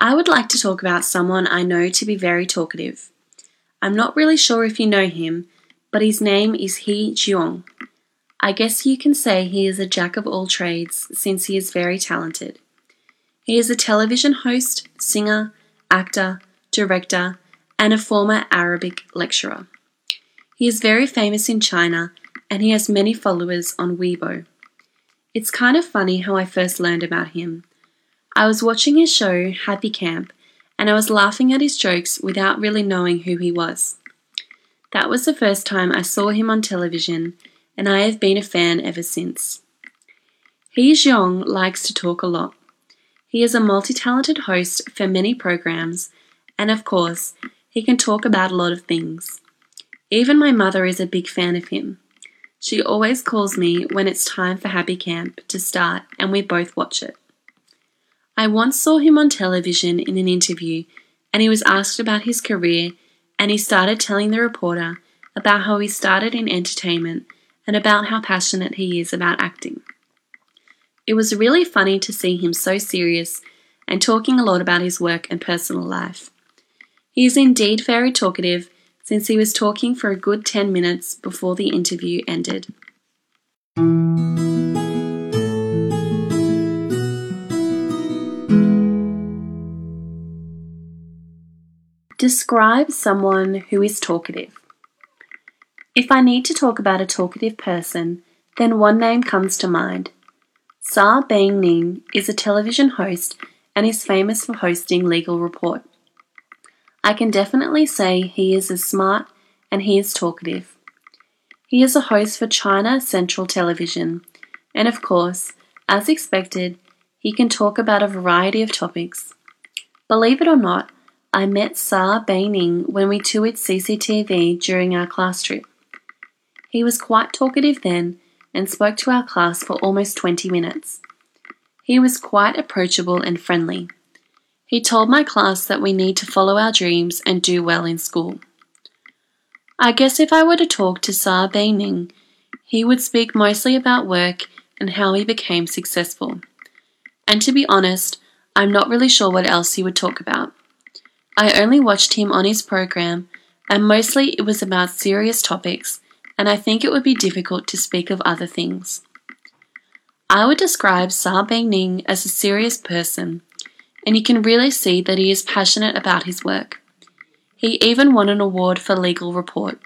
I would like to talk about someone I know to be very talkative. I'm not really sure if you know him, but his name is He Jiong. I guess you can say he is a jack of all trades since he is very talented. He is a television host, singer, actor, director, and a former Arabic lecturer. He is very famous in China and he has many followers on Weibo. It's kind of funny how I first learned about him. I was watching his show, Happy Camp, and I was laughing at his jokes without really knowing who he was. That was the first time I saw him on television, and I have been a fan ever since. He Jiong likes to talk a lot. He is a multi talented host for many programs, and of course, he can talk about a lot of things. Even my mother is a big fan of him. She always calls me when it's time for Happy Camp to start, and we both watch it. I once saw him on television in an interview, and he was asked about his career, and he started telling the reporter about how he started in entertainment and about how passionate he is about acting. It was really funny to see him so serious and talking a lot about his work and personal life. He is indeed very talkative since he was talking for a good 10 minutes before the interview ended. Describe someone who is talkative. If I need to talk about a talkative person, then one name comes to mind. Sa Beining is a television host and is famous for hosting Legal Report. I can definitely say he is as smart and he is talkative. He is a host for China Central Television, and of course, as expected, he can talk about a variety of topics. Believe it or not, I met Sa Beining when we toured CCTV during our class trip. He was quite talkative then and spoke to our class for almost 20 minutes. He was quite approachable and friendly. He told my class that we need to follow our dreams and do well in school. I guess if I were to talk to Sa Beining, he would speak mostly about work and how he became successful. And to be honest, I'm not really sure what else he would talk about. I only watched him on his program, and mostly it was about serious topics, and I think it would be difficult to speak of other things. I would describe Sa Beining as a serious person, and you can really see that he is passionate about his work. He even won an award for Legal Report.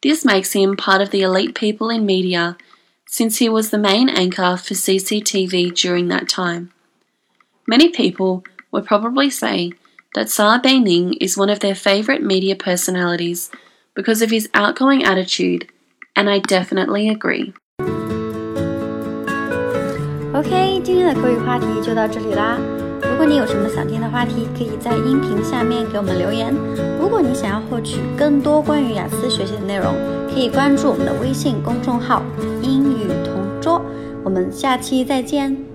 This makes him part of the elite people in media since he was the main anchor for CCTV during that time. Many people would probably say that Sa Beining is one of their favourite media personalities because of his outgoing attitude, and I definitely agree. OK，今天的口语话题就到这里啦。如果你有什么想听的话题，可以在音频下面给我们留言。如果你想要获取更多关于雅思学习的内容，可以关注我们的微信公众号“英语同桌”。我们下期再见。